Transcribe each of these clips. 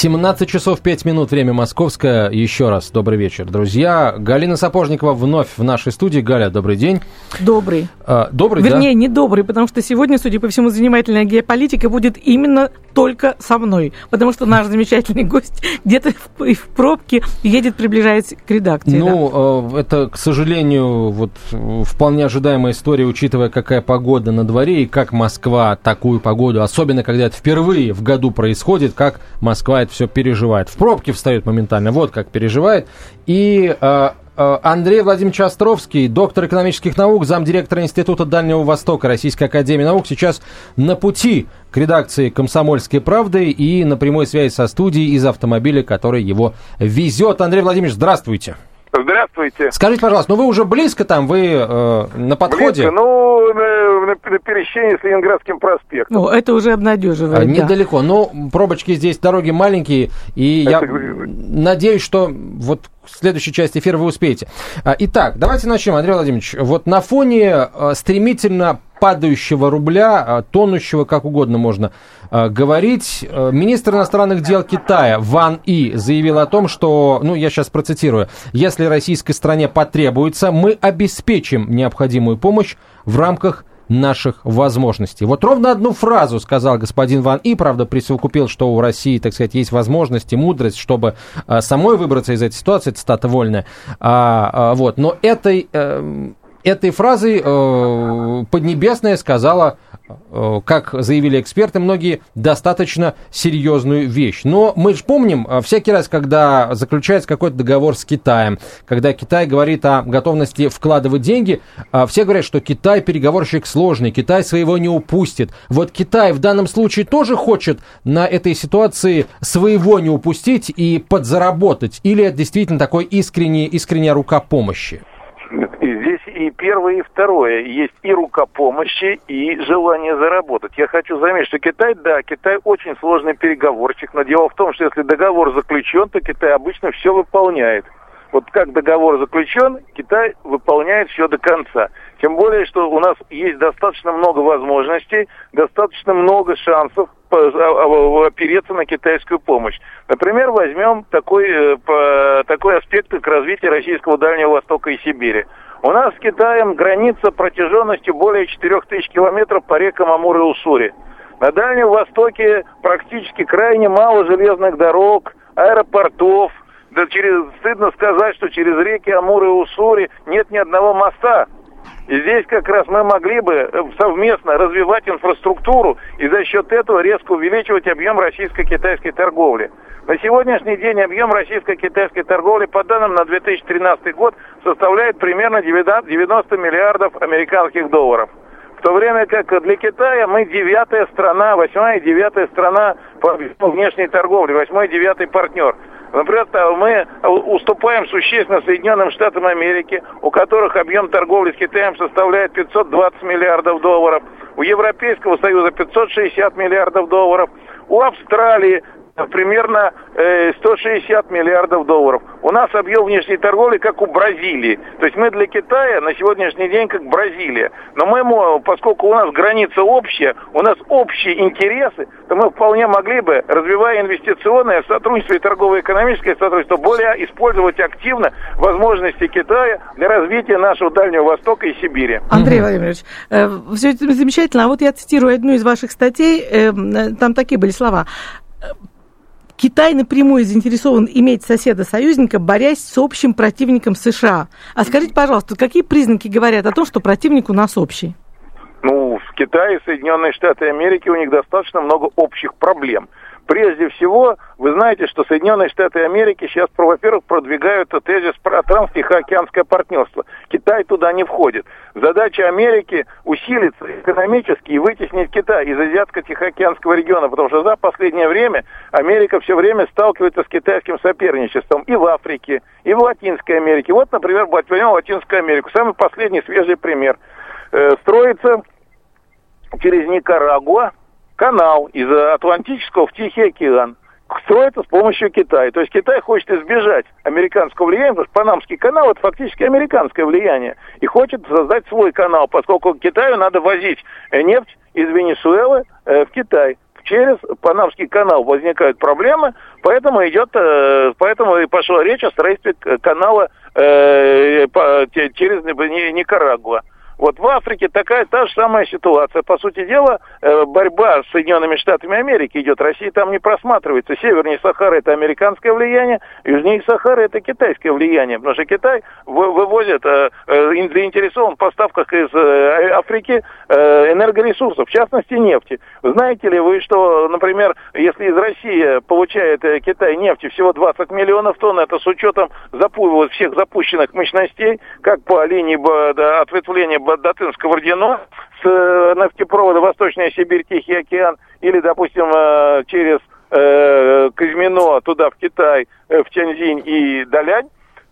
17 часов 5 минут, время московское. Еще раз добрый вечер, друзья. Галина Сапожникова вновь в нашей студии. Галя, добрый день. Добрый. А, добрый, Вернее, да? не добрый, потому что сегодня, судя по всему, занимательная геополитика будет именно только со мной. Потому что наш замечательный гость где-то в, в пробке едет, приближаясь к редакции. Ну, да. это, к сожалению, вот вполне ожидаемая история, учитывая, какая погода на дворе и как Москва такую погоду, особенно когда это впервые в году происходит, как Москва это все переживает. В пробке встает моментально, вот как переживает. И э, э, Андрей Владимирович Островский, доктор экономических наук, замдиректора Института Дальнего Востока Российской Академии Наук, сейчас на пути к редакции «Комсомольской правды» и на прямой связи со студией из автомобиля, который его везет. Андрей Владимирович, здравствуйте. Здравствуйте. Скажите, пожалуйста, ну вы уже близко там, вы э, на подходе? Близко, ну, на, на, пересечении с Ленинградским проспектом. Ну, это уже обнадеживает, а, да. Недалеко, но пробочки здесь, дороги маленькие, и это... я надеюсь, что вот в следующей части эфира вы успеете. А, итак, давайте начнем, Андрей Владимирович. Вот на фоне э, стремительно падающего рубля, а, тонущего, как угодно можно а, говорить. Министр иностранных дел Китая Ван И заявил о том, что, ну, я сейчас процитирую, если российской стране потребуется, мы обеспечим необходимую помощь в рамках наших возможностей. Вот ровно одну фразу сказал господин Ван И, правда, присовокупил, что у России, так сказать, есть возможность и мудрость, чтобы а, самой выбраться из этой ситуации, цитата вольная. А, а, вот. Но этой, э, этой фразой э, Поднебесная сказала, э, как заявили эксперты многие, достаточно серьезную вещь. Но мы же помним, э, всякий раз, когда заключается какой-то договор с Китаем, когда Китай говорит о готовности вкладывать деньги, э, все говорят, что Китай переговорщик сложный, Китай своего не упустит. Вот Китай в данном случае тоже хочет на этой ситуации своего не упустить и подзаработать? Или это действительно такой искренний, искренняя рука помощи? И здесь и первое, и второе. Есть и рука помощи, и желание заработать. Я хочу заметить, что Китай, да, Китай очень сложный переговорщик, но дело в том, что если договор заключен, то Китай обычно все выполняет. Вот как договор заключен, Китай выполняет все до конца. Тем более, что у нас есть достаточно много возможностей, достаточно много шансов а, а, опереться на китайскую помощь. Например, возьмем такой, э, такой аспект, как развитие российского Дальнего Востока и Сибири. У нас с Китаем граница протяженностью более 4000 километров по рекам Амур и Уссури. На Дальнем Востоке практически крайне мало железных дорог, аэропортов. Да через, стыдно сказать, что через реки Амур и Уссури нет ни одного моста. Здесь как раз мы могли бы э, совместно развивать инфраструктуру и за счет этого резко увеличивать объем российско-китайской торговли. На сегодняшний день объем российско-китайской торговли по данным на 2013 год составляет примерно 90 миллиардов американских долларов. В то время как для Китая мы девятая страна, восьмая и девятая страна по внешней торговле, восьмой и девятый партнер. Например, мы уступаем существенно Соединенным Штатам Америки, у которых объем торговли с Китаем составляет 520 миллиардов долларов, у Европейского Союза 560 миллиардов долларов, у Австралии примерно 160 э, миллиардов долларов. У нас объем внешней торговли как у Бразилии. То есть мы для Китая на сегодняшний день как Бразилия. Но мы, поскольку у нас граница общая, у нас общие интересы, то мы вполне могли бы, развивая инвестиционное сотрудничество и торгово-экономическое сотрудничество, более использовать активно возможности Китая для развития нашего Дальнего Востока и Сибири. Андрей Владимирович, э, все это замечательно. А вот я цитирую одну из ваших статей, э, там такие были слова Китай напрямую заинтересован иметь соседа-союзника, борясь с общим противником США. А скажите, пожалуйста, какие признаки говорят о том, что противник у нас общий? Ну, в Китае Соединенные Штаты Америки у них достаточно много общих проблем. Прежде всего, вы знаете, что Соединенные Штаты Америки сейчас, во-первых, продвигают тезис про транстихоокеанское партнерство. Китай туда не входит. Задача Америки усилиться экономически и вытеснить Китай из Азиатско-Тихоокеанского региона, потому что за последнее время Америка все время сталкивается с китайским соперничеством и в Африке, и в Латинской Америке. Вот, например, возьмем Латинскую Америку. Самый последний свежий пример. Э, строится через Никарагуа канал из Атлантического в Тихий океан. строится с помощью Китая. То есть Китай хочет избежать американского влияния, потому что Панамский канал это фактически американское влияние. И хочет создать свой канал, поскольку Китаю надо возить нефть из Венесуэлы э, в Китай. Через Панамский канал возникают проблемы, поэтому идет, э, поэтому и пошла речь о строительстве канала э, по, через Никарагуа. Вот в Африке такая та же самая ситуация. По сути дела, э, борьба с Соединенными Штатами Америки идет. Россия там не просматривается. Севернее Сахары это американское влияние, южнее Сахары это китайское влияние. Потому что Китай вывозит, э, э, заинтересован в поставках из Африки энергоресурсов, в частности нефти. Знаете ли вы, что, например, если из России получает Китай нефти всего 20 миллионов тонн, это с учетом запу всех запущенных мощностей, как по линии ответвления Бататынск-Кабардино с э, нефтепровода Восточная Сибирь, Тихий океан, или, допустим, э, через э, Казьмино туда, в Китай, в Тяньзинь и Далянь,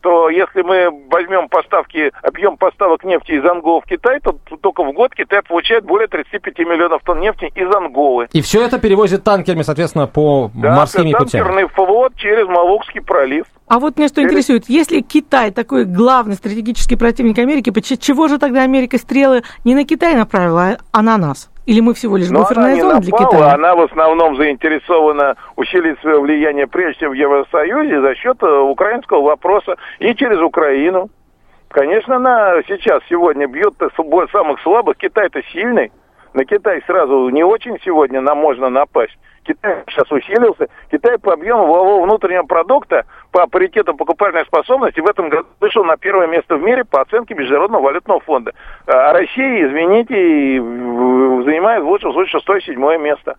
то если мы возьмем поставки, объем поставок нефти из Анголы в Китай, то только в год Китай получает более 35 миллионов тонн нефти из Анголы. И все это перевозит танкерами, соответственно, по да, морскими путями. танкерный флот через Малукский пролив. А вот меня что интересует, если Китай такой главный стратегический противник Америки, чего же тогда Америка стрелы не на Китай направила, а на нас? Или мы всего лишь буферная зона для Китая? Она в основном заинтересована усилить свое влияние прежде всего в Евросоюзе за счет э, украинского вопроса и через Украину. Конечно, она сейчас, сегодня бьет самых слабых. Китай-то сильный. На Китай сразу не очень сегодня нам можно напасть. Китай сейчас усилился. Китай по объему валового внутреннего продукта по паритету покупательной способности в этом году вышел на первое место в мире по оценке Международного валютного фонда. А Россия, извините, занимает в лучшем случае шестое-седьмое место.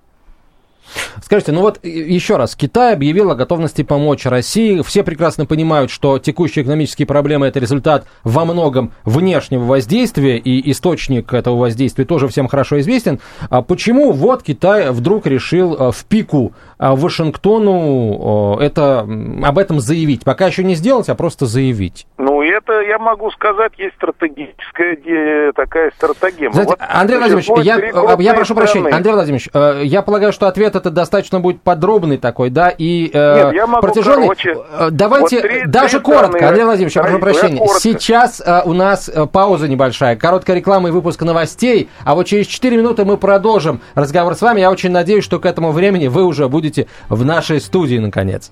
Скажите, ну вот еще раз, Китай объявил о готовности помочь России. Все прекрасно понимают, что текущие экономические проблемы это результат во многом внешнего воздействия, и источник этого воздействия тоже всем хорошо известен. А почему вот Китай вдруг решил э, в пику э, Вашингтону это, об этом заявить? Пока еще не сделать, а просто заявить. Ну, это, я могу сказать, есть стратегическая такая стратегия. Знаете, вот, Андрей Владимирович, я, я прошу страны. прощения, Андрей Владимирович, э, я полагаю, что ответ это достаточно будет подробный такой, да, и э, Нет, я могу, протяженный. Короче, э, Давайте вот три, даже три коротко, Андрей Владимирович, я прошу прощения. Сейчас э, у нас э, пауза небольшая, короткая реклама и выпуск новостей, а вот через 4 минуты мы продолжим разговор с вами. Я очень надеюсь, что к этому времени вы уже будете в нашей студии, наконец.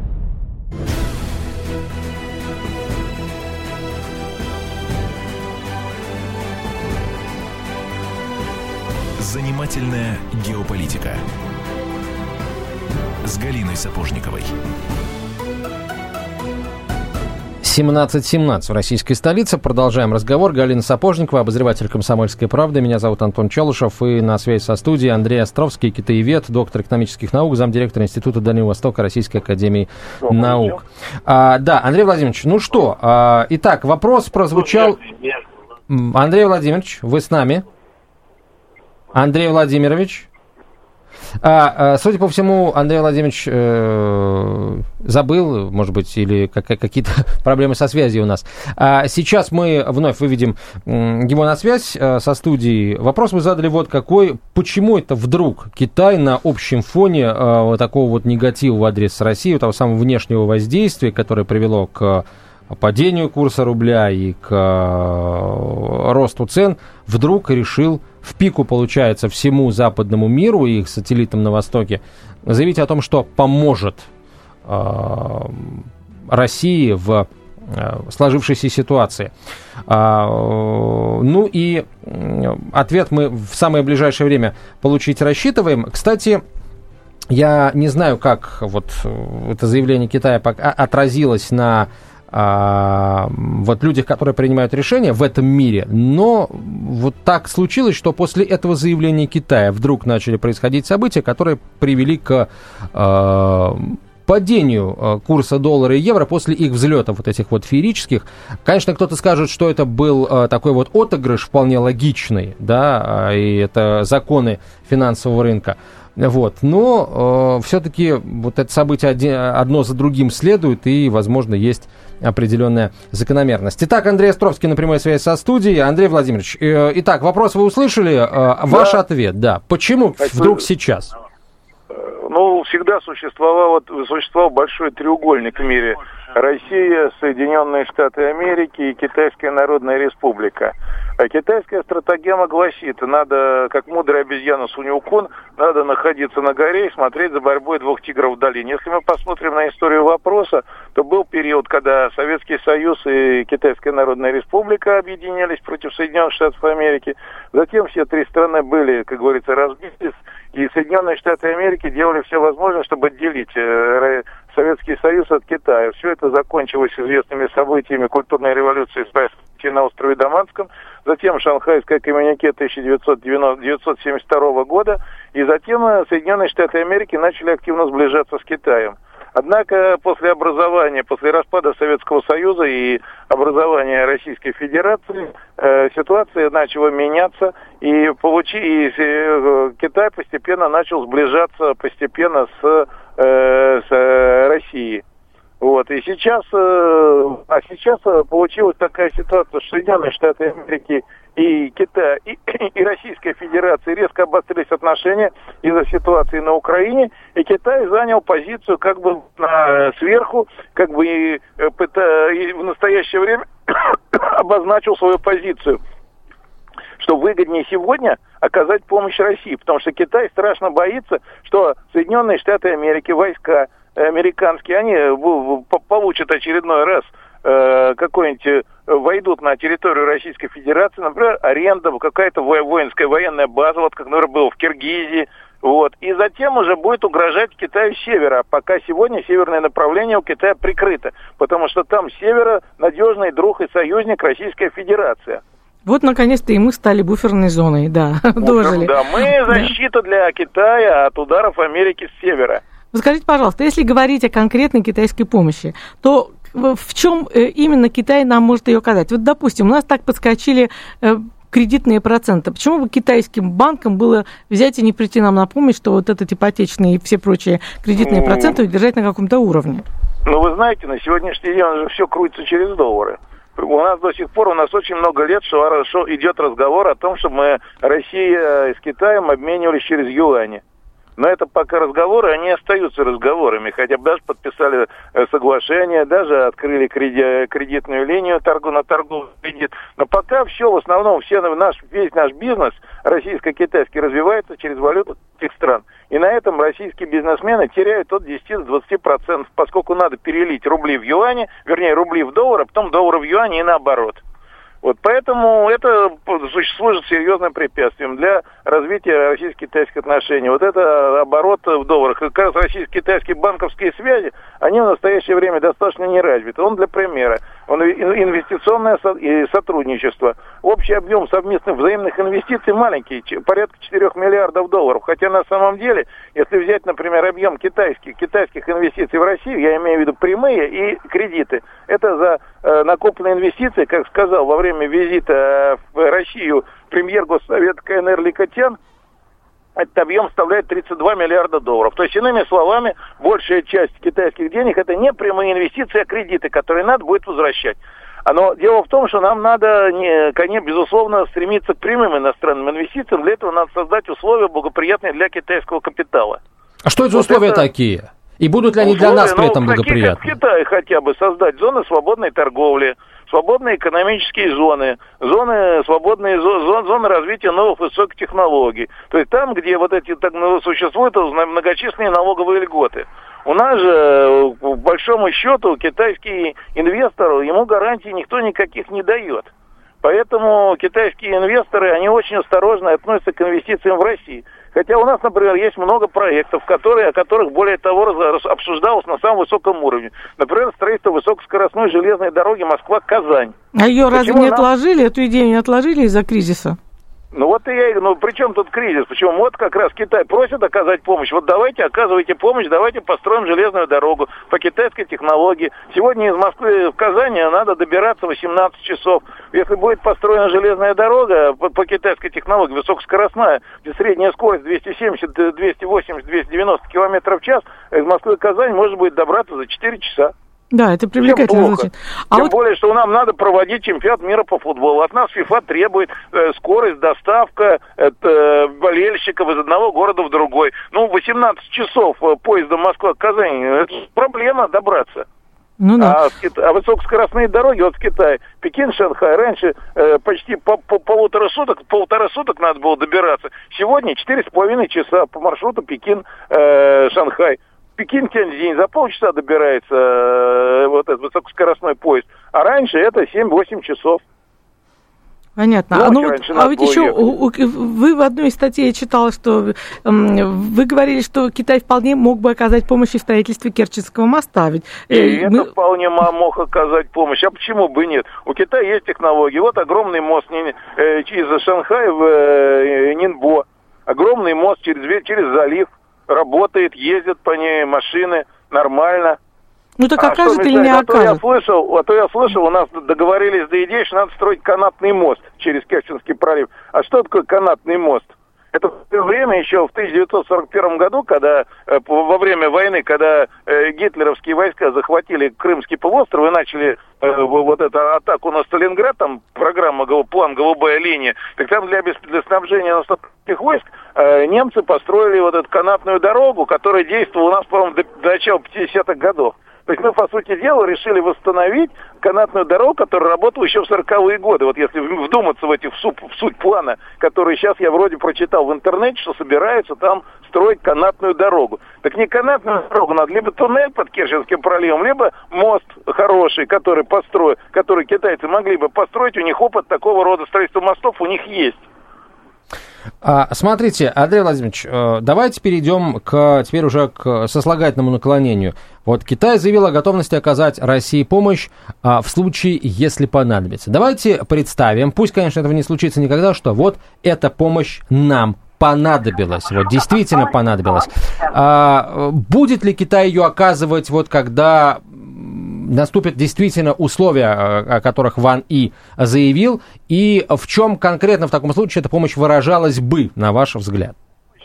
Занимательная геополитика с Галиной Сапожниковой. 17.17 в российской столице. Продолжаем разговор. Галина Сапожникова, обозреватель «Комсомольской правды». Меня зовут Антон Челышев. И на связи со студией Андрей Островский, китаевед, доктор экономических наук, замдиректора Института Дальнего Востока Российской Академии Добрый наук. А, да, Андрей Владимирович, ну что, а, итак, вопрос прозвучал... Андрей Владимирович, вы с нами? Андрей Владимирович? А, а, судя по всему, Андрей Владимирович э, забыл, может быть, или как, какие-то проблемы со связью у нас. А сейчас мы вновь выведем его на связь э, со студией. Вопрос вы задали вот какой. Почему это вдруг Китай на общем фоне э, вот такого вот негатива в адрес России, того самого внешнего воздействия, которое привело к падению курса рубля и к э, росту цен, вдруг решил в пику, получается, всему западному миру и их сателлитам на Востоке заявить о том, что поможет э, России в э, сложившейся ситуации. А, ну и ответ мы в самое ближайшее время получить рассчитываем. Кстати, я не знаю, как вот это заявление Китая отразилось на а, вот людях, которые принимают решения в этом мире. Но вот так случилось, что после этого заявления Китая вдруг начали происходить события, которые привели к а, падению курса доллара и евро после их взлетов вот этих вот феерических. Конечно, кто-то скажет, что это был такой вот отыгрыш вполне логичный, да, и это законы финансового рынка. Вот. Но э, все-таки вот это событие один, одно за другим следует, и, возможно, есть определенная закономерность. Итак, Андрей Островский на прямой связи со студией. Андрей Владимирович, э, итак, вопрос вы услышали, э, ваш да. ответ, да. Почему Значит, вдруг сейчас? Э, ну, всегда существовал, существовал большой треугольник в мире. Россия, Соединенные Штаты Америки и Китайская Народная Республика. А китайская стратегема гласит, надо, как мудрая обезьяна Суньукун, надо находиться на горе и смотреть за борьбой двух тигров в долине. Если мы посмотрим на историю вопроса, то был период, когда Советский Союз и Китайская Народная Республика объединялись против Соединенных Штатов Америки. Затем все три страны были, как говорится, разбиты, и Соединенные Штаты Америки делали все возможное, чтобы отделить э, Советский Союз от Китая. Все это закончилось известными событиями культурной революции на острове Даманском, затем Шанхайское коммюнике 1972 года, и затем э, Соединенные Штаты Америки начали активно сближаться с Китаем. Однако после образования, после распада Советского Союза и образования Российской Федерации э, ситуация начала меняться, и, получи, и э, Китай постепенно начал сближаться постепенно с, э, с Россией. Вот, и сейчас, э, а сейчас э, получилась такая ситуация, что Соединенные Штаты Америки и Китай, и, и Российская Федерация резко обострились отношения из-за ситуации на Украине, и Китай занял позицию как бы на, сверху, как бы и, э, и в настоящее время обозначил свою позицию что выгоднее сегодня оказать помощь России, потому что Китай страшно боится, что Соединенные Штаты Америки, войска американские, они получат очередной раз э, какой-нибудь э, войдут на территорию Российской Федерации, например, аренда, какая-то воинская военная база, вот как, например, было в Киргизии, вот. И затем уже будет угрожать Китаю севера, пока сегодня северное направление у Китая прикрыто, потому что там севера надежный друг и союзник Российская Федерация. Вот, наконец-то, и мы стали буферной зоной, да, дожили. Да, мы защита для Китая от ударов Америки с севера. Скажите, пожалуйста, если говорить о конкретной китайской помощи, то в чем э, именно Китай нам может ее оказать? Вот, допустим, у нас так подскочили э, кредитные проценты. Почему бы китайским банкам было взять и не прийти нам на помощь, что вот этот ипотечный и все прочие кредитные ну, проценты удержать на каком-то уровне? Ну, вы знаете, на сегодняшний день уже все крутится через доллары. У нас до сих пор, у нас очень много лет что, что идет разговор о том, чтобы мы Россия с Китаем обменивались через юани. Но это пока разговоры, они остаются разговорами, хотя бы даже подписали э, соглашение, даже открыли креди, кредитную линию торгу, на торговый кредит. Но пока все, в основном, все наш, весь наш бизнес российско-китайский развивается через валюту этих стран. И на этом российские бизнесмены теряют от 10 до 20 процентов, поскольку надо перелить рубли в юани, вернее, рубли в доллар, а потом доллары в юани и наоборот. Вот поэтому это служит серьезным препятствием для развития российско-китайских отношений. Вот это оборот в долларах. Как раз российско-китайские банковские связи, они в настоящее время достаточно не развиты. Он для примера. Он инвестиционное сотрудничество. Общий объем совместных взаимных инвестиций маленький, порядка 4 миллиардов долларов. Хотя на самом деле, если взять, например, объем китайских, китайских инвестиций в Россию, я имею в виду прямые и кредиты, это за э, накопленные инвестиции, как сказал во время визита в Россию премьер Госсовета КНР Ликотян, этот объем составляет 32 миллиарда долларов. То есть, иными словами, большая часть китайских денег это не прямые инвестиции, а кредиты, которые надо будет возвращать. Но дело в том, что нам надо, не, конечно, безусловно, стремиться к прямым иностранным инвестициям. Для этого надо создать условия благоприятные для китайского капитала. А что это за вот условия это... такие? И будут ли они условия, для нас при ну, этом благоприятны? Как в Китае хотя бы создать зоны свободной торговли, свободные экономические зоны, зоны свободные зоны, зоны развития новых высоких технологий. То есть там, где вот эти так ну, существуют многочисленные налоговые льготы. У нас же, по большому счету, китайский инвестор, ему гарантий никто никаких не дает. Поэтому китайские инвесторы, они очень осторожно относятся к инвестициям в России. Хотя у нас, например, есть много проектов, которые, о которых, более того, обсуждалось на самом высоком уровне. Например, строительство высокоскоростной железной дороги Москва-Казань. А ее разве не нам... отложили, эту идею не отложили из-за кризиса? Ну вот и я, ну при чем тут кризис? Почему? Вот как раз Китай просит оказать помощь. Вот давайте оказывайте помощь, давайте построим железную дорогу по китайской технологии. Сегодня из Москвы в Казани надо добираться 18 часов. Если будет построена железная дорога по, по китайской технологии, высокоскоростная, где средняя скорость 270, 280, 290 километров в час, из Москвы в Казань можно будет добраться за 4 часа. Да, это привлекательно звучит. А Тем вот... более, что нам надо проводить чемпионат мира по футболу. От нас ФИФА требует э, скорость, доставка э, болельщиков из одного города в другой. Ну, 18 часов э, поездом Москва-Казань, это проблема добраться. Ну, да. а, а высокоскоростные дороги, вот в Китае, Пекин, Шанхай, раньше э, почти по, по полутора суток, полтора суток надо было добираться. Сегодня четыре с половиной часа по маршруту Пекин, э, Шанхай. Пекин Тяньцзинь за полчаса добирается э, вот этот высокоскоростной поезд, а раньше это 7-8 часов. Понятно. Ну, а, ну, вот, а ведь еще у, вы в одной из статей читала, что вы говорили, что Китай вполне мог бы оказать помощь в строительстве Керченского моста. Ведь, э, и мы... это вполне мог оказать помощь. А почему бы нет? У Китая есть технологии. Вот огромный мост э, из Шанхая в Нинбо. Огромный мост через, через залив работает, ездят по ней машины, нормально. Ну так а окажет или не окажет? А то, я слышал, а то я слышал, у нас договорились до идеи, что надо строить канатный мост через Керченский пролив. А что такое канатный мост? Это в то время еще в 1941 году, когда э, во время войны, когда э, гитлеровские войска захватили Крымский полуостров и начали э, вот эту атаку на Сталинград, там программа план «Голубая линия», так там для, для снабжения наступательных войск немцы построили вот эту канатную дорогу, которая действовала у нас, по-моему, до, до начала 50-х годов. То есть мы, по сути дела, решили восстановить канатную дорогу, которая работала еще в 40-е годы. Вот если вдуматься в, эти, в, суть, в суть плана, который сейчас я вроде прочитал в интернете, что собираются там строить канатную дорогу. Так не канатную дорогу надо, либо туннель под Керченским проливом, либо мост хороший, который построят, который китайцы могли бы построить. У них опыт такого рода строительства мостов у них есть. А, смотрите, Андрей Владимирович, э, давайте перейдем к, теперь уже к сослагательному наклонению. Вот Китай заявил о готовности оказать России помощь а, в случае, если понадобится. Давайте представим, пусть, конечно, этого не случится никогда, что вот эта помощь нам понадобилась, вот действительно понадобилась. А, будет ли Китай ее оказывать, вот когда наступят действительно условия, э, о которых Ван И заявил, и в чем конкретно в таком случае эта помощь выражалась бы, на ваш взгляд?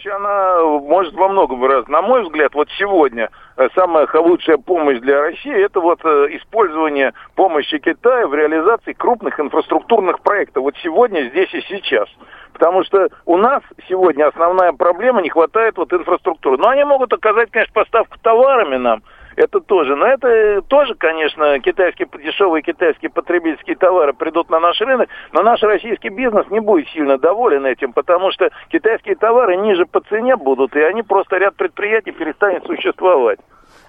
Она может во многом выражаться. На мой взгляд, вот сегодня э, самая лучшая помощь для России это вот э, использование помощи Китая в реализации крупных инфраструктурных проектов. Вот сегодня, здесь и сейчас. Потому что у нас сегодня основная проблема, не хватает вот инфраструктуры. Но они могут оказать, конечно, поставку товарами нам, это тоже. Но это тоже, конечно, китайские, дешевые китайские потребительские товары придут на наш рынок, но наш российский бизнес не будет сильно доволен этим, потому что китайские товары ниже по цене будут, и они просто ряд предприятий перестанет существовать.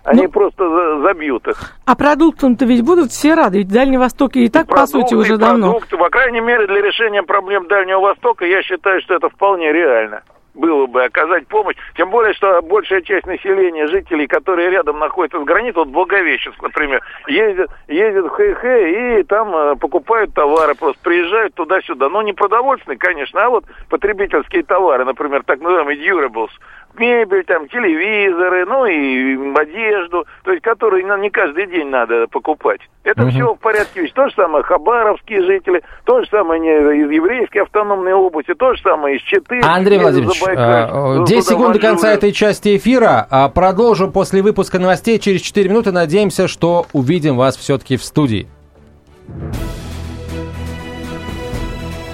Они ну, просто забьют их. А продуктам-то ведь будут все рады, ведь Дальний Восток и так, продукты, по сути, уже давно. Продукты, по крайней мере, для решения проблем Дальнего Востока, я считаю, что это вполне реально было бы оказать помощь. Тем более, что большая часть населения, жителей, которые рядом находятся с границей, вот Благовещенск, например, ездят, ездят в Хэй-Хэй и там э, покупают товары, просто приезжают туда-сюда. Ну, не продовольственные, конечно, а вот потребительские товары, например, так называемые durables – мебель, там, телевизоры, ну и одежду, то есть которые не каждый день надо покупать. Это угу. все в порядке вещей. То же самое хабаровские жители, то же самое из еврейской автономной области, то же самое из Читы. Андрей Владимирович, Забайкаль, 10 э, секунд до конца этой части эфира. А продолжим после выпуска новостей через 4 минуты. Надеемся, что увидим вас все-таки в студии.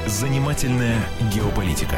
Занимательная геополитика.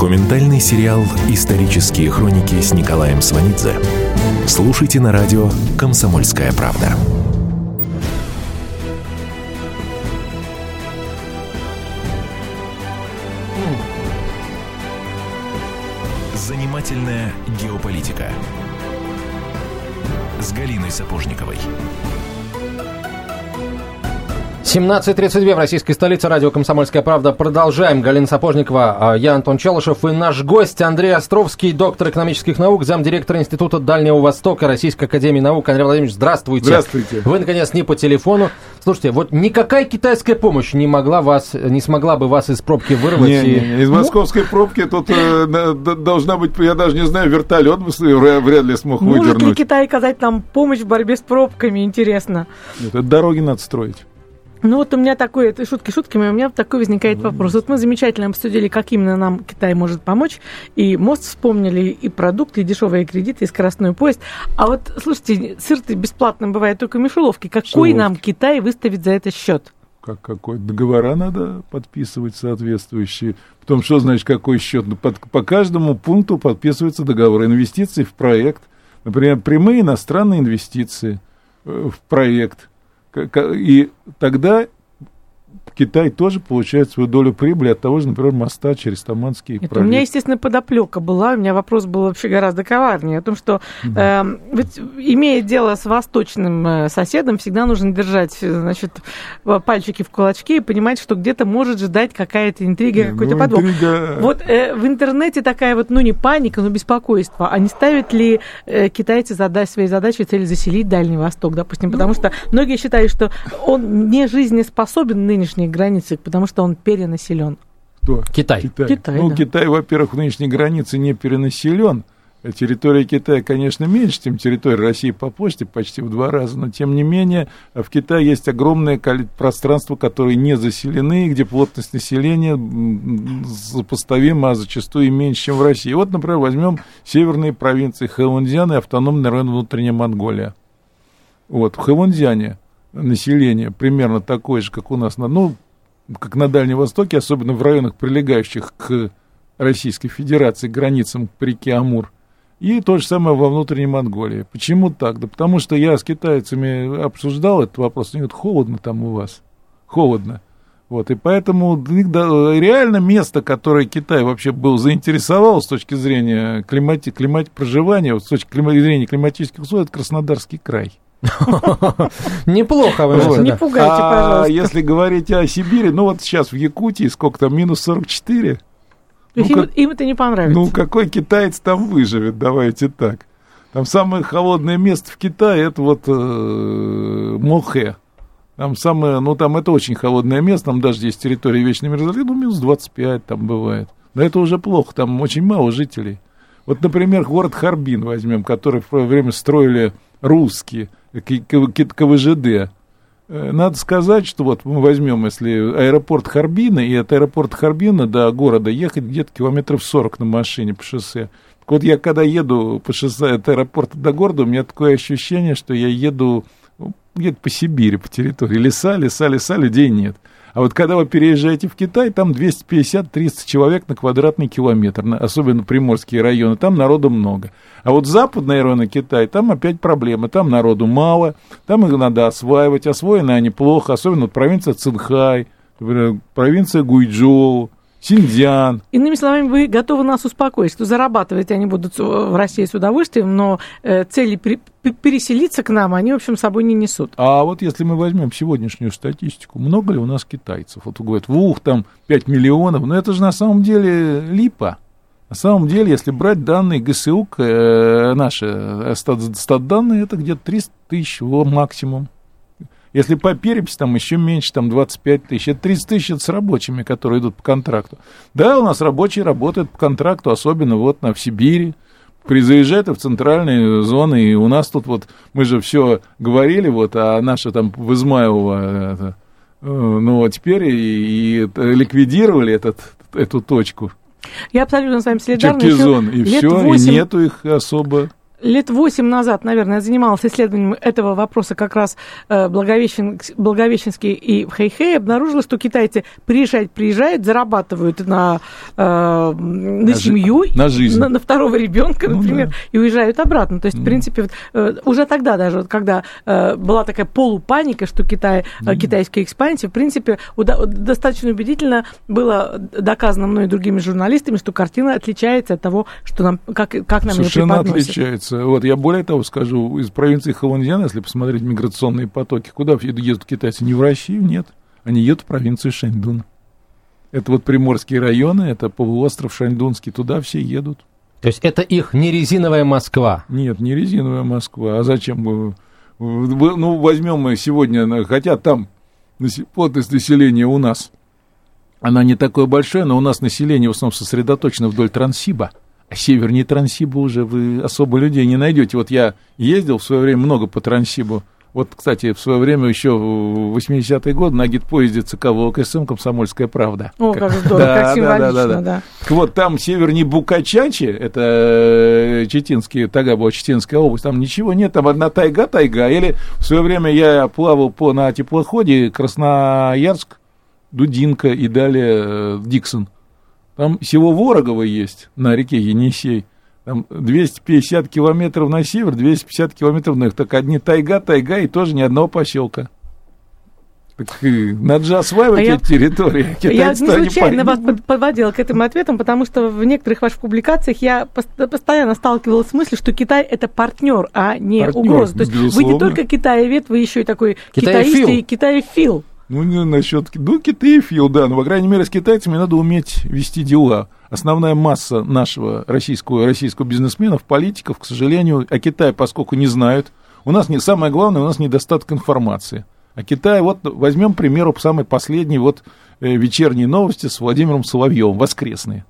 Документальный сериал «Исторические хроники» с Николаем Сванидзе – Слушайте на радио «Комсомольская правда». Занимательная геополитика с Галиной Сапожниковой. 17.32 в российской столице. Радио «Комсомольская правда». Продолжаем. Галина Сапожникова, а, я Антон Челышев и наш гость Андрей Островский, доктор экономических наук, замдиректора Института Дальнего Востока Российской Академии Наук. Андрей Владимирович, здравствуйте. Здравствуйте. Вы, наконец, не по телефону. Слушайте, вот никакая китайская помощь не могла вас, не смогла бы вас из пробки вырвать. Не, и... не, не. Из Ну, московской пробки тут э, должна быть, я даже не знаю, вертолет бы вряд ли смог Может ли выдернуть. Китай оказать нам помощь в борьбе с пробками, интересно? Нет, это дороги надо строить. Ну вот у меня такой, это шутки шутками, у меня такой возникает вопрос. Вот мы замечательно обсудили, как именно нам Китай может помочь, и мост вспомнили, и продукты, и дешевые кредиты, и скоростной поезд. А вот, слушайте, сыр-то бесплатным бывает только в мишеловке. Какой Мишеловке. нам Китай выставит за это счет? Как какой договора надо подписывать соответствующие. Потом что значит какой счет? Ну, под- по каждому пункту подписывается договор инвестиций в проект. Например, прямые иностранные инвестиции э, в проект. И тогда Китай тоже получает свою долю прибыли от того же, например, моста через Таманский у пролив. меня, естественно, подоплека была. У меня вопрос был вообще гораздо коварнее. О том, что э, ведь, имея дело с восточным э, соседом, всегда нужно держать э, значит, пальчики в кулачке и понимать, что где-то может ждать какая-то интрига, Не, какой-то ну, подвох. интрига- Вот э, в интернете такая вот, ну не паника, но беспокойство. А не ставят ли э, китайцы зада- своей задачей цель заселить Дальний Восток, допустим? Потому что многие считают, что он не жизнеспособен нынешней границе, потому что он перенаселен. Кто? Китай. Китай. Китай, ну, да. Китай, во-первых, в нынешней границе не перенаселен. Э, Территория Китая, конечно, меньше, чем территория России по почте, почти в два раза, но тем не менее в Китае есть огромное пространство, которые не заселены, где плотность населения сопоставима, а зачастую и меньше, чем в России. Вот, например, возьмем северные провинции Хэванзян и автономный район внутренняя Монголия. Вот, в Хэванзяне население примерно такое же, как у нас на, ну, как на Дальнем Востоке, особенно в районах, прилегающих к Российской Федерации, к границам по реке Амур. И то же самое во внутренней Монголии. Почему так? Да потому что я с китайцами обсуждал этот вопрос. Они говорят, холодно там у вас. Холодно. Вот, и поэтому реально место, которое Китай вообще был заинтересовал с точки зрения климати, климати, проживания, с точки зрения климатических условий, это Краснодарский край. Неплохо вы Вот. Не пугайте, а пожалуйста. если говорить о Сибири, ну вот сейчас в Якутии сколько там, минус 44. То есть Ну, им, как- им это не понравится. Ну, какой китаец там выживет, давайте так. Там самое холодное место в Китае, это вот э, Мохе. Там самое, ну, там это очень холодное место, там даже есть территория вечной мерзлоты, ну, минус 25 там бывает. Но это уже плохо, там очень мало жителей. Вот, например, город Харбин возьмем, который в свое время строили русские, КВЖД. Э, Надо сказать, что вот мы возьмем, если аэропорт Харбина, и от аэропорта Харбина до города ехать где-то километров 40 на машине по шоссе. Так вот я когда еду по шоссе от аэропорта до города, у меня такое ощущение, что я еду ну, где-то по Сибири, по территории. Леса, леса, леса, людей нет. А вот когда вы переезжаете в Китай, там 250-300 человек на квадратный километр, особенно приморские районы, там народу много. А вот западные районы Китая, там опять проблемы, там народу мало, там их надо осваивать, освоены они плохо, особенно вот провинция Цинхай, например, провинция Гуйчжоу, Синьцзян. Иными словами, вы готовы нас успокоить, что зарабатывать они будут в России с удовольствием, но э, цели переселиться к нам они, в общем, собой не несут. А вот если мы возьмем сегодняшнюю статистику, много ли у нас китайцев? Вот говорят, ух, там 5 миллионов, но это же на самом деле липа. На самом деле, если брать данные ГСУ, э, наши э, стат, стат-данные, это где-то 300 тысяч максимум. Если по переписи, там еще меньше, там 25 тысяч. Это 30 тысяч это с рабочими, которые идут по контракту. Да, у нас рабочие работают по контракту, особенно вот на, в Сибири. При заезжают в центральные зоны, и у нас тут вот, мы же все говорили, вот, а наша там в Измайлово, это, э, ну, а теперь и, и ликвидировали этот, эту точку, Я абсолютно с вами солидарна. Черкизон, Еще и лет все, и восемь- нету их особо. Лет восемь назад, наверное, я занималась исследованием этого вопроса как раз э, Благовещен, Благовещенский и в Хэйхэй, обнаружила, что китайцы приезжают, приезжают, зарабатывают на, э, на, на семью, на жизнь, на, на второго ребенка, ну, например, да. и уезжают обратно. То есть, mm. в принципе, вот, э, уже тогда даже, вот, когда э, была такая полупаника, что Китай, mm. китайская экспансия, в принципе, уда- достаточно убедительно было доказано мной и другими журналистами, что картина отличается от того, что нам, как, как нам Совершенно ее преподносят. отличается. Вот я более того скажу, из провинции Хаваньян, если посмотреть миграционные потоки, куда едут китайцы? Не в Россию, нет. Они едут в провинцию Шаньдун. Это вот приморские районы, это полуостров Шаньдунский, туда все едут. То есть это их не резиновая Москва? Нет, не резиновая Москва. А зачем? Ну, возьмем мы сегодня, хотя там плотность населения у нас, она не такое большое, но у нас население в основном сосредоточено вдоль Транссиба. А севернее Транссиба уже вы особо людей не найдете. Вот я ездил в свое время много по Транссибу. Вот, кстати, в свое время еще в 80-е годы на гид-поезде ЦК ВКСМ «Комсомольская правда». О, как здорово, да, как символично, да, да, да. да. Вот там севернее Букачачи, это э, Читинский, тогда была Читинская область, там ничего нет, там одна тайга, тайга. Или в свое время я плавал по, на теплоходе Красноярск, Дудинка и далее э, Диксон. Там всего Ворогово есть на реке Енисей. Там 250 километров на север, 250 километров на юг. Так одни тайга, тайга и тоже ни одного поселка. Так, надо же осваивать а эти я, территории. Я не случайно вас подводила к этим ответам, потому что в некоторых ваших публикациях я постоянно сталкивалась с мыслью, что Китай это партнер, а не партнер, угроза. То есть безусловно. вы не только китаевед, вы еще и такой китаист и китаефил. Ну, не насчет... Ну, китаефил, да. Но, по крайней мере, с китайцами надо уметь вести дела. Основная масса нашего российского, российского бизнесменов, политиков, к сожалению, о Китае, поскольку не знают, у нас не самое главное, у нас недостаток информации. А Китай, вот возьмем, к примеру, самый последний, вот э, вечерние новости с Владимиром Соловьевым, воскресные.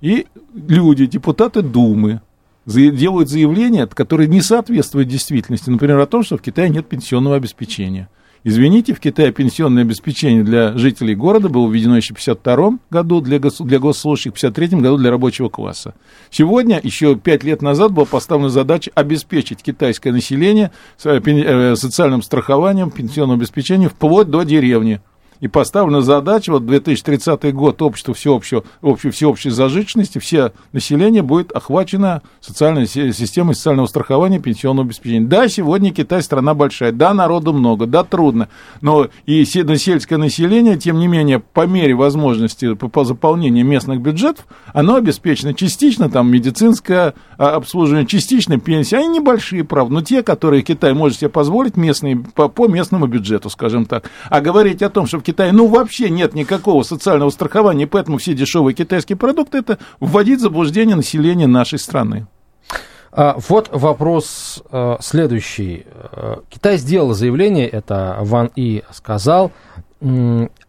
И люди, депутаты Думы, делают заявления, которые не соответствуют действительности. Например, о том, что в Китае нет пенсионного обеспечения. Извините, в Китае пенсионное обеспечение для жителей города было введено еще в 1952 году, для, гос, для госслужащих в 1953 году для рабочего класса. Сегодня, еще пять лет назад, была поставлена задача обеспечить китайское население э, социальным страхованием, пенсионным обеспечением вплоть до деревни и поставлена задача, вот 2030 год общество всеобщего, общей, всеобщей зажиточности, все население будет охвачено социальной системой социального страхования пенсионного обеспечения. Да, сегодня Китай страна большая, да, народу много, да, трудно, но и сельское население, тем не менее, по мере возможности по заполнению местных бюджетов, оно обеспечено частично, там, медицинское а, обслуживание, частично пенсия, они небольшие, правда, но те, которые Китай может себе позволить, местные, по, по местному бюджету, скажем так. А говорить о том, что в Китае, ну, вообще нет никакого социального страхования, поэтому все дешевые китайские продукты, это вводить в заблуждение населения нашей страны. А, вот вопрос а, следующий. А, Китай сделал заявление, это Ван И сказал,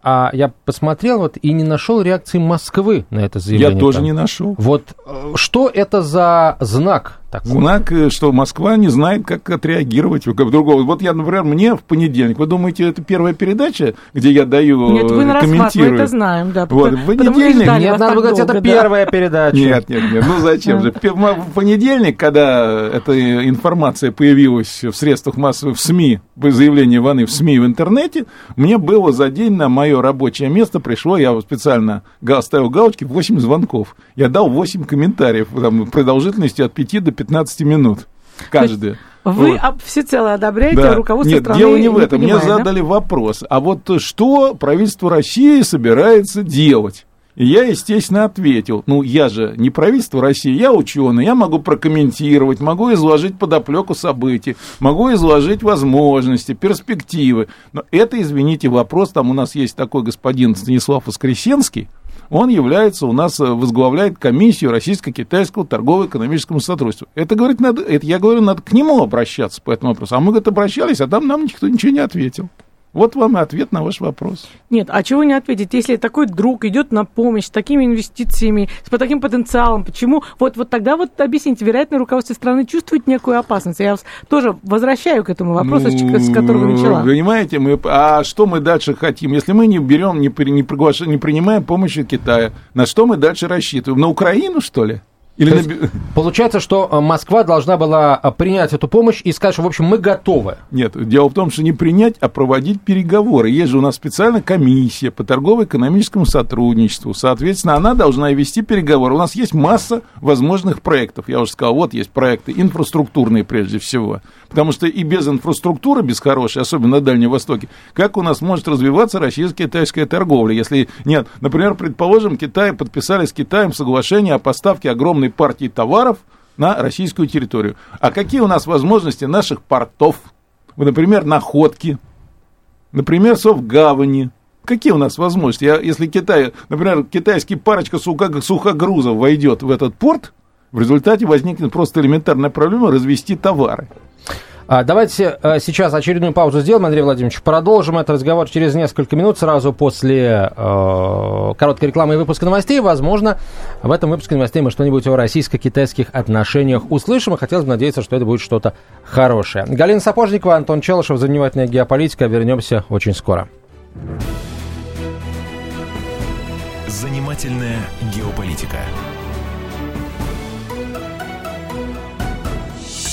а я посмотрел вот и не нашел реакции Москвы на это заявление. Я тоже там. не нашел. Вот э, что это за знак такой? Знак, э, что Москва не знает, как отреагировать. Как другого. Вот я, например, мне в понедельник. Вы думаете, это первая передача, где я даю Нет, вы на комментирую? мы это знаем, да. Вот, в понедельник. Нет, надо говорить, это первая передача. Нет, нет, нет. Ну зачем же? В понедельник, когда эта информация появилась в средствах массовых, в СМИ, заявление Иваны в СМИ в интернете, мне было за день на мое рабочее место пришло, я специально ставил галочки, 8 звонков. Я дал 8 комментариев там, продолжительностью от 5 до 15 минут каждый. Вы вот. всецело одобряете да. руководство Нет, страны? дело не в этом. Не Мне задали да? вопрос. А вот что правительство России собирается делать? И я, естественно, ответил, ну, я же не правительство России, я ученый, я могу прокомментировать, могу изложить подоплеку событий, могу изложить возможности, перспективы. Но это, извините, вопрос, там у нас есть такой господин Станислав Воскресенский, он является у нас, э, возглавляет комиссию российско-китайского торгово-экономического сотрудничества. Это, говорит, надо, это я говорю, надо к нему обращаться по этому вопросу. А мы, говорит, обращались, а там нам никто ничего не ответил. Вот вам и ответ на ваш вопрос. Нет, а чего не ответить, если такой друг идет на помощь с такими инвестициями, с таким потенциалом, почему? Вот, вот тогда вот объясните, вероятно, руководство страны чувствует некую опасность. Я вас тоже возвращаю к этому вопросу, ну, с которого начала. Понимаете, мы, а что мы дальше хотим? Если мы не берем, не, не, приглашаем, не принимаем помощь от Китая, на что мы дальше рассчитываем? На Украину, что ли? Или есть, на... Получается, что э, Москва должна была э, принять эту помощь и сказать, что, в общем, мы готовы. Нет, дело в том, что не принять, а проводить переговоры. Есть же у нас специальная комиссия по торгово-экономическому сотрудничеству. Соответственно, она должна вести переговоры. У нас есть масса возможных проектов. Я уже сказал, вот есть проекты инфраструктурные прежде всего. Потому что и без инфраструктуры, без хорошей, особенно на Дальнем Востоке, как у нас может развиваться российско-китайская торговля, если нет, например, предположим, Китай подписали с Китаем соглашение о поставке огромной партии товаров на российскую территорию. А какие у нас возможности наших портов? Например, находки, например, совгавани. Какие у нас возможности? Я, если Китай, например, китайский парочка сухогрузов войдет в этот порт, в результате возникнет просто элементарная проблема развести товары. А, давайте э, сейчас очередную паузу сделаем, Андрей Владимирович. Продолжим этот разговор через несколько минут, сразу после э, короткой рекламы и выпуска новостей. Возможно, в этом выпуске новостей мы что-нибудь о российско-китайских отношениях услышим, и хотелось бы надеяться, что это будет что-то хорошее. Галина Сапожникова, Антон Челышев, занимательная геополитика. Вернемся очень скоро. Занимательная геополитика.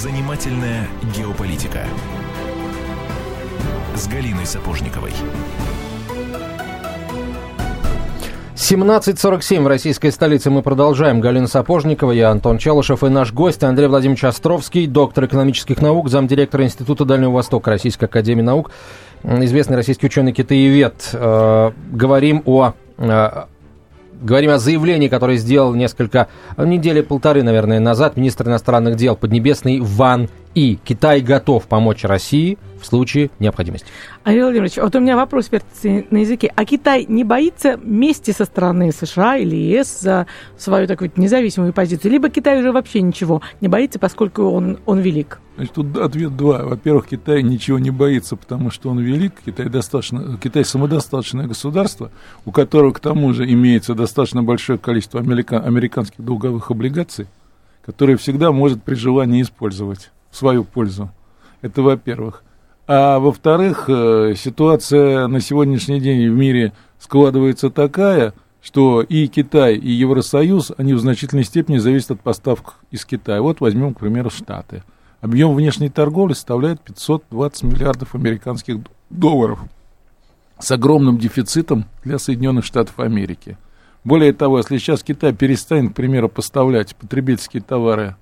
Занимательная геополитика с Галиной Сапожниковой. 17.47 в российской столице мы продолжаем. Галина Сапожникова, я Антон Челышев и наш гость Андрей Владимирович Островский, доктор экономических наук, замдиректора Института Дальнего Востока Российской Академии Наук, известный российский ученый-китаевед. Э, говорим о э, Говорим о заявлении, которое сделал несколько, э, недели полторы, наверное, назад министр иностранных дел Поднебесный Ван И. Китай готов помочь России в случае необходимости. Андрей Владимирович, вот у меня вопрос на языке. А Китай не боится мести со стороны США или ЕС за свою такую независимую позицию? Либо Китай уже вообще ничего не боится, поскольку он, он велик? Значит, тут ответ два. Во-первых, Китай ничего не боится, потому что он велик. Китай, достаточно, Китай самодостаточное государство, у которого, к тому же, имеется достаточно большое количество американ, американских долговых облигаций, которые всегда может при желании использовать в свою пользу. Это во-первых. А во-вторых, э, ситуация на сегодняшний день в мире складывается такая, что и Китай, и Евросоюз, они в значительной степени зависят от поставок из Китая. Вот возьмем, к примеру, Штаты. Объем внешней торговли составляет 520 миллиардов американских долларов с огромным дефицитом для Соединенных Штатов Америки. Более того, если сейчас Китай перестанет, к примеру, поставлять потребительские товары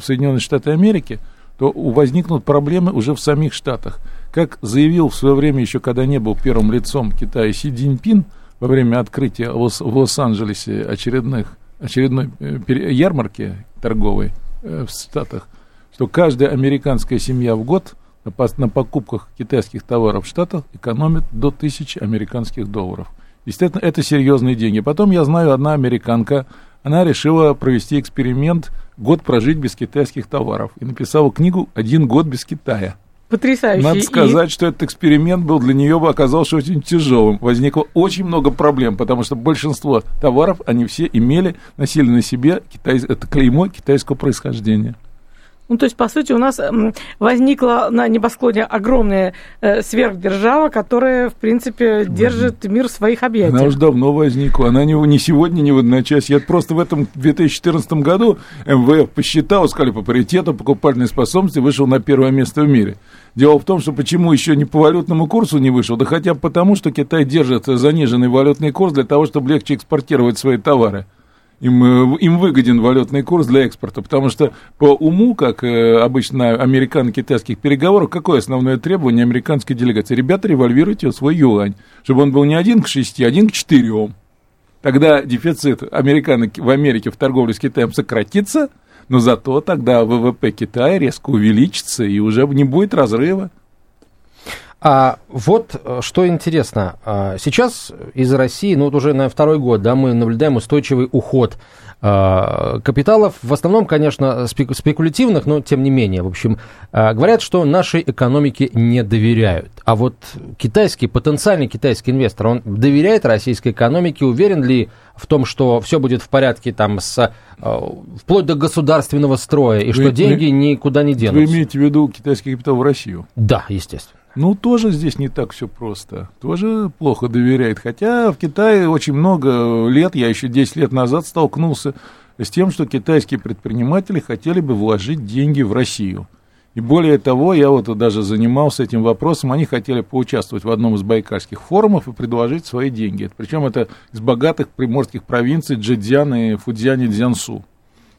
Соединенные Штаты Америки – то возникнут проблемы уже в самих Штатах. Как заявил в свое время, еще когда не был первым лицом Китая Си Цзиньпин, во время открытия в Лос-Анджелесе очередных, очередной э, ярмарки торговой э, в Штатах, что каждая американская семья в год на покупках китайских товаров в Штатах экономит до тысячи американских долларов. Естественно, это серьезные деньги. Потом я знаю, одна американка, она решила провести эксперимент год прожить без китайских товаров и написала книгу «Один год без Китая». Потрясающе. Надо сказать, и... что этот эксперимент был для нее оказался очень тяжелым. Возникло очень много проблем, потому что большинство товаров, они все имели, носили на себе китай... это клеймо китайского происхождения. Ну, то есть, по сути, у нас возникла на небосклоне огромная э, сверхдержава, которая, в принципе, держит мир в своих объятиях. Она уже давно возникла. Она не, не сегодня, не в одночасье. Я просто в этом 2014 году МВФ посчитал, сказали, по паритету покупательной способности вышел на первое место в мире. Дело в том, что почему еще не по валютному курсу не вышел, да хотя бы потому, что Китай держит заниженный валютный курс для того, чтобы легче экспортировать свои товары им, э, им выгоден валютный курс для экспорта, потому что по уму, как э, обычно американо-китайских переговорах, какое основное требование американской делегации? Ребята, револьвируйте свой юань, чтобы он был не один к шести, а один к четырем. Тогда дефицит американо в Америке в торговле с Китаем сократится, но зато тогда ВВП Китая резко увеличится, и уже не будет разрыва. А вот э, что интересно, а, сейчас из России, ну вот уже на второй год, да, мы наблюдаем устойчивый уход а, капиталов, в основном, конечно, спекулятивных, но тем не менее. В общем, а, говорят, что нашей экономике не доверяют. А вот китайский, потенциальный китайский инвестор, он доверяет российской экономике, уверен ли в том, что все будет в порядке там с а, вплоть до государственного строя, и вы, что деньги вы, никуда не денутся. Вы имеете в виду китайский капитал в Россию? Да, естественно. Ну, тоже здесь не так все просто. Тоже плохо доверяет. Хотя в Китае очень много лет, я еще 10 лет назад столкнулся с тем, что китайские предприниматели хотели бы вложить деньги в Россию. И более того, я вот даже занимался этим вопросом, они хотели поучаствовать в одном из байкальских форумов и предложить свои деньги. Причем это из богатых приморских провинций Джэцзян и Фудзянь и Дзянсу.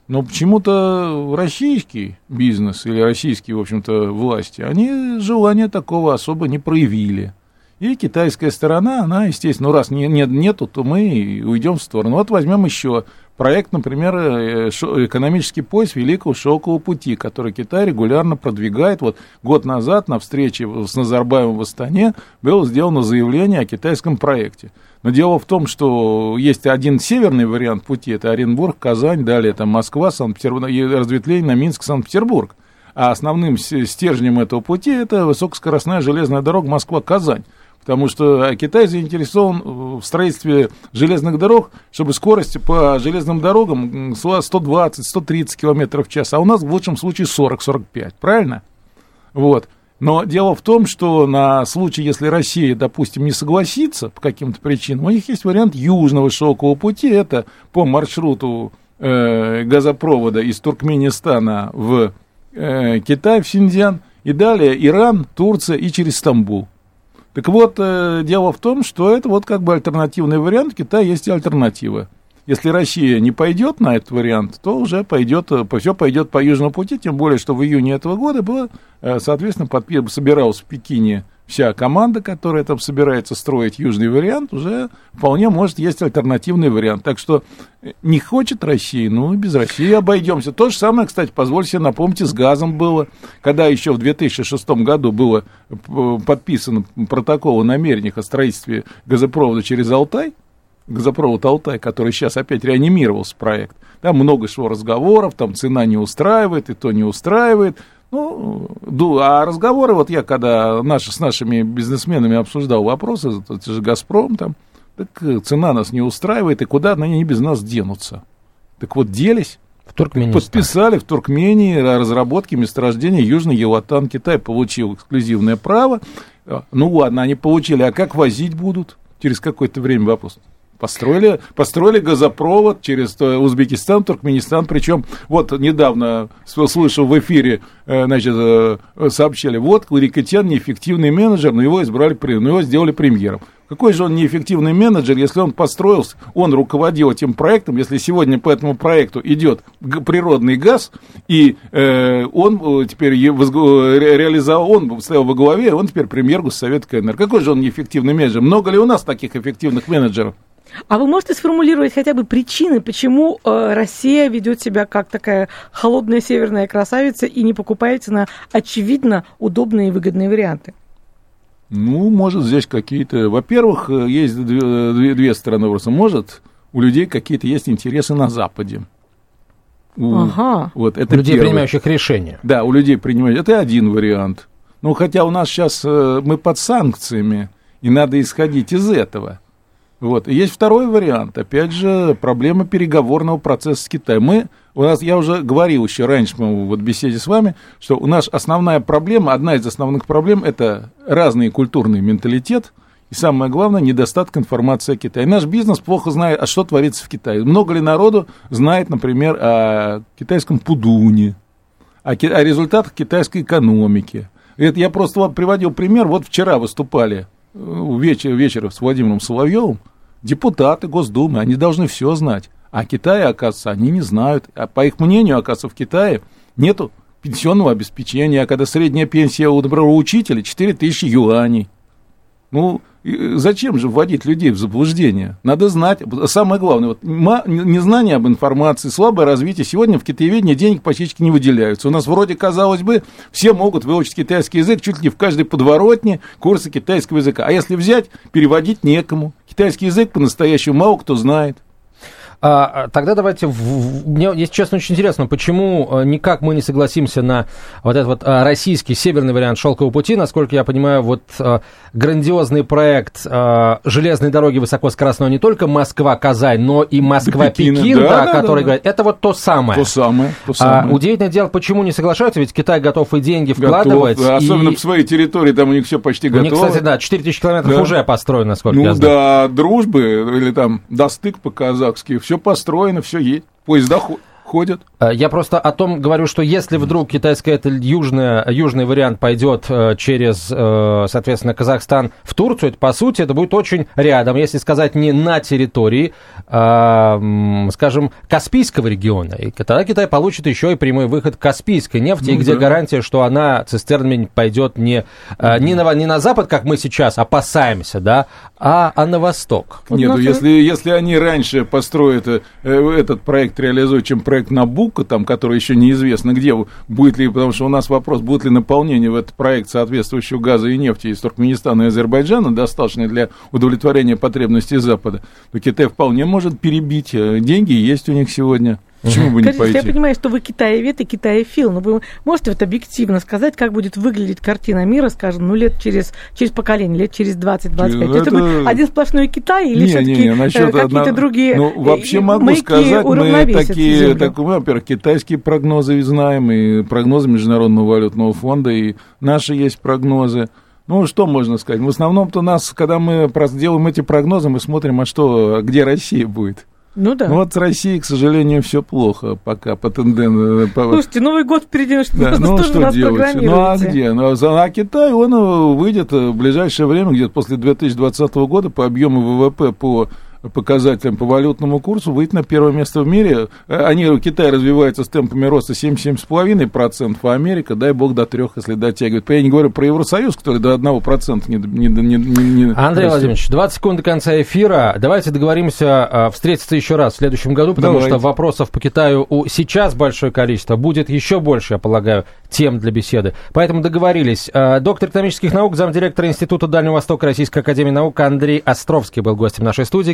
Но почему-то российский бизнес или российские, в общем-то, власти, они желания такого особо не проявили. И китайская сторона, она, естественно, ну, раз не, нет, нету, то мы уйдем в сторону. Вот возьмем еще проект, например, э, экономический пояс Великого Шелкового пути, который Китай регулярно продвигает. Вот год назад на встрече с Назарбаевым в Астане было сделано заявление о китайском проекте. Но дело в том, что есть один северный вариант пути, это Оренбург, Казань, далее там Москва, Санкт-Петербург, разветвление на Минск, Санкт-Петербург. А основным стержнем этого пути это высокоскоростная железная дорога Москва-Казань. Потому что Китай заинтересован в строительстве железных дорог, чтобы скорость по железным дорогам 120-130 км в час, а у нас в лучшем случае 40-45, правильно? Вот. Но дело в том, что на случай, если Россия, допустим, не согласится по каким-то причинам, у них есть вариант южного шелкового пути, это по маршруту э, газопровода из Туркменистана в э, Китай, в Синьцзян, и далее Иран, Турция и через Стамбул. Так вот, э, дело в том, что это вот как бы альтернативный вариант, в Китае есть альтернатива. Если Россия не пойдет на этот вариант, то уже пойдет, э, все пойдет по Южному пути, тем более, что в июне этого года было, э, соответственно, подпи- собиралась в Пекине вся команда, которая там собирается строить южный вариант, уже вполне может есть альтернативный вариант. Так что э, не хочет Россия, ну, без России обойдемся. То же самое, кстати, позвольте себе напомнить, с газом было, когда еще в 2006 году было подписан протокол о намерениях о строительстве газопровода через Алтай, газопровод Алтай, который сейчас опять реанимировался проект. Там много шло разговоров, там цена не устраивает, и то не устраивает. Ну, а разговоры, вот я когда наши, с нашими бизнесменами обсуждал вопросы, это же «Газпром» там, так э, цена нас не устраивает, и куда они без нас денутся? Так вот, делись. В Туркменистан. Подписали в Туркмении разработки месторождения Южный Елатан. Китай получил эксклюзивное право. А, ну ладно, они получили, а как возить будут? Через какое-то время вопрос. Построили, построили газопровод через э, Узбекистан, Туркменистан. Причем вот недавно слышал в эфире, э, значит, э, сообщали, вот Кларикотян неэффективный менеджер, но его избрали, но его сделали премьером. Какой же он неэффективный менеджер, если он построился, он руководил этим проектом, если сегодня по этому проекту идет природный газ, и э, он теперь реализовал, он стоял во главе, он теперь премьер Госсовета КНР. Какой же он неэффективный менеджер? Много ли у нас таких эффективных менеджеров? А вы можете сформулировать хотя бы причины, почему э, Россия ведет себя как такая холодная северная красавица и не покупается на очевидно удобные и выгодные варианты? Ну, может, здесь какие-то... Во-первых, э, есть две, две, две стороны вопроса. Может, у людей какие-то есть интересы на Западе. У, ага. Вот, это у людей, первый. принимающих решения. Да, у людей принимающих. Это один вариант. Ну, хотя у нас сейчас э, мы под санкциями, и надо исходить из этого. Вот. И есть второй вариант. Опять же, проблема переговорного процесса с Китаем. Мы, у нас, я уже говорил еще раньше мы вот в беседе с вами, что у нас основная проблема, одна из основных проблем, это разный культурный менталитет, и самое главное, недостаток информации о Китае. Наш бизнес плохо знает, а что творится в Китае. Много ли народу знает, например, о китайском пудуне, о, о результатах китайской экономики. Это я просто вот приводил пример. Вот вчера выступали вечер, вечер с Владимиром Соловьевым, депутаты Госдумы, они должны все знать. А Китае, оказывается, они не знают. А по их мнению, оказывается, в Китае нету пенсионного обеспечения, а когда средняя пенсия у доброго учителя 4 тысячи юаней. Ну, зачем же вводить людей в заблуждение? Надо знать. Самое главное, вот, незнание об информации, слабое развитие. Сегодня в китаеведении денег почти не выделяются. У нас вроде, казалось бы, все могут выучить китайский язык чуть ли в каждой подворотне курсы китайского языка. А если взять, переводить некому. Китайский язык по-настоящему мало кто знает. А, тогда давайте, в, мне, если честно, очень интересно, почему э, никак мы не согласимся на вот этот вот а, российский северный вариант шелкового пути, насколько я понимаю, вот а, грандиозный проект а, железной дороги высокоскоростной не только Москва-Казань, но и Москва-Пекин, да, да, который да, говорит, это вот то самое. То самое, то самое. А, удивительное дело, почему не соглашаются, ведь Китай готов и деньги вкладывать. Готов, особенно и... в своей территории, там у них все почти готово. У них, кстати, да, 4000 километров да. уже построено, насколько ну, я знаю. Ну да, дружбы, или там достык по-казахски, все построено, все есть. Поезда ходят. Э, я просто о том говорю, что если вдруг китайская это южная, южный вариант пойдет э, через, э, соответственно, Казахстан в Турцию, это, по сути, это будет очень рядом, если сказать не на территории, а, скажем, Каспийского региона. И тогда Китай получит еще и прямой выход к Каспийской нефти, ну, где да. гарантия, что она цистернами пойдет не, не, на, не на запад, как мы сейчас опасаемся, да, а, а на восток. Нет, ну, если, если они раньше построят этот проект, реализуют, чем проект Набук, Набука, там, который еще неизвестно где, будет ли, потому что у нас вопрос, будет ли наполнение в этот проект соответствующего газа и нефти из Туркменистана и Азербайджана, достаточно для удовлетворения потребностей Запада, то Китай вполне может перебить. Э, деньги есть у них сегодня. Почему бы не пойти? Я понимаю, что вы китаевед и китаефил, но вы можете вот объективно сказать, как будет выглядеть картина мира, скажем, ну, лет через, через поколение, лет через 20-25? Это... это будет один сплошной Китай или все-таки э, какие-то одна... другие Ну, вообще могу сказать, мы такие, так, мы, во-первых, китайские прогнозы знаем, и прогнозы Международного валютного фонда, и наши есть прогнозы. Ну, что можно сказать? В основном-то нас, когда мы делаем эти прогнозы, мы смотрим, а что, где Россия будет. Ну да. Ну вот с Россией, к сожалению, все плохо пока по тенденции. Э, Слушайте, Новый год впереди, ну что, да, ну, что делать? Ну а где? Ну, а Китай, он э, выйдет в ближайшее время, где-то после 2020 года по объему ВВП по показателям по валютному курсу выйти на первое место в мире. Э, они, Китай развивается с темпами роста 7-7,5%, а Америка, дай бог, до 3, если дотягивает. Я не говорю про Евросоюз, который до 1% не, не, не, не Андрей растет. Владимирович, 20 секунд до конца эфира. Давайте договоримся а, встретиться еще раз в следующем году, потому Давайте. что вопросов по Китаю у сейчас большое количество. Будет еще больше, я полагаю, тем для беседы. Поэтому договорились. А, доктор экономических наук, замдиректора Института Дальнего Востока Российской Академии Наук Андрей Островский был гостем нашей студии.